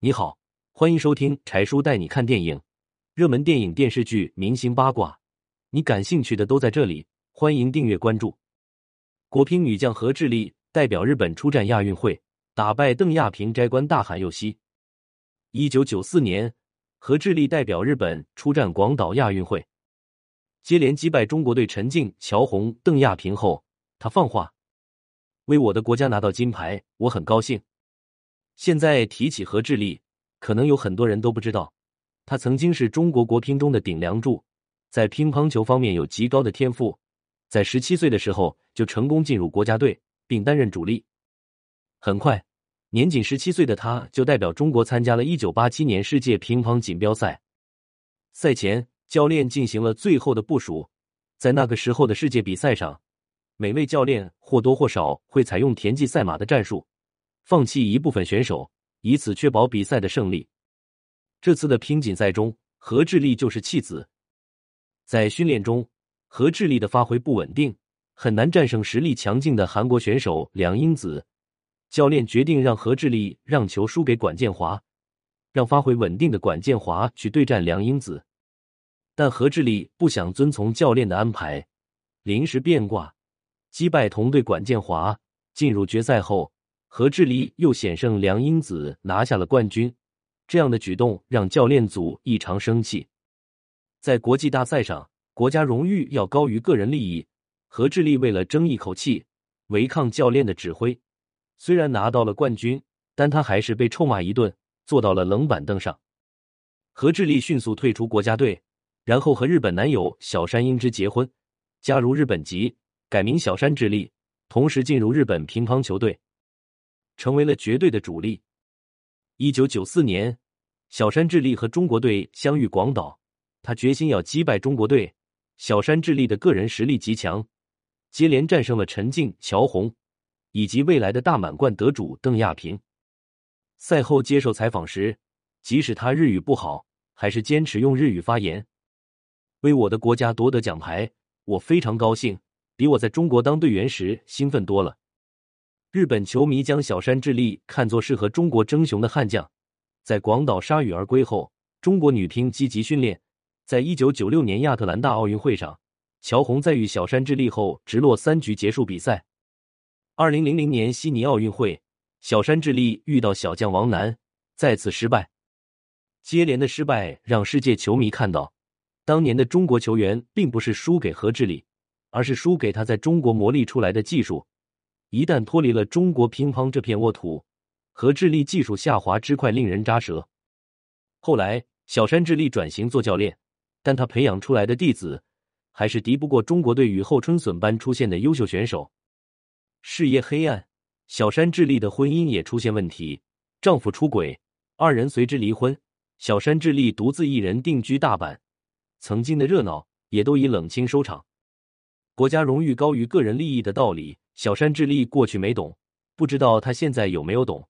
你好，欢迎收听柴叔带你看电影，热门电影、电视剧、明星八卦，你感兴趣的都在这里。欢迎订阅关注。国乒女将何智丽代表日本出战亚运会，打败邓亚萍，摘冠大喊又喜。一九九四年，何智丽代表日本出战广岛亚运会，接连击败中国队陈静、乔红、邓亚萍后，她放话：“为我的国家拿到金牌，我很高兴。”现在提起何智丽，可能有很多人都不知道，他曾经是中国国乒中的顶梁柱，在乒乓球方面有极高的天赋，在十七岁的时候就成功进入国家队，并担任主力。很快，年仅十七岁的他就代表中国参加了一九八七年世界乒乓锦标赛。赛前，教练进行了最后的部署，在那个时候的世界比赛上，每位教练或多或少会采用田忌赛马的战术。放弃一部分选手，以此确保比赛的胜利。这次的拼锦赛中，何智丽就是弃子。在训练中，何智丽的发挥不稳定，很难战胜实力强劲的韩国选手梁英子。教练决定让何智丽让球输给管建华，让发挥稳定的管建华去对战梁英子。但何智丽不想遵从教练的安排，临时变卦，击败同队管建华，进入决赛后。何智丽又险胜梁英子拿下了冠军，这样的举动让教练组异常生气。在国际大赛上，国家荣誉要高于个人利益。何智丽为了争一口气，违抗教练的指挥，虽然拿到了冠军，但他还是被臭骂一顿，坐到了冷板凳上。何智丽迅速退出国家队，然后和日本男友小山英之结婚，加入日本籍，改名小山智丽，同时进入日本乒乓球队。成为了绝对的主力。一九九四年，小山智利和中国队相遇广岛，他决心要击败中国队。小山智利的个人实力极强，接连战胜了陈静、乔红以及未来的大满贯得主邓亚萍。赛后接受采访时，即使他日语不好，还是坚持用日语发言：“为我的国家夺得奖牌，我非常高兴，比我在中国当队员时兴奋多了。”日本球迷将小山智丽看作是和中国争雄的悍将。在广岛铩羽而归后，中国女乒积极训练。在一九九六年亚特兰大奥运会上，乔红在遇小山智丽后直落三局结束比赛。二零零零年悉尼奥运会，小山智丽遇到小将王楠，再次失败。接连的失败让世界球迷看到，当年的中国球员并不是输给何智丽，而是输给他在中国磨砺出来的技术。一旦脱离了中国乒乓这片沃土，何智丽技术下滑之快令人扎舌。后来，小山智丽转型做教练，但他培养出来的弟子还是敌不过中国队雨后春笋般出现的优秀选手。事业黑暗，小山智丽的婚姻也出现问题，丈夫出轨，二人随之离婚。小山智丽独自一人定居大阪，曾经的热闹也都以冷清收场。国家荣誉高于个人利益的道理。小山智丽过去没懂，不知道他现在有没有懂。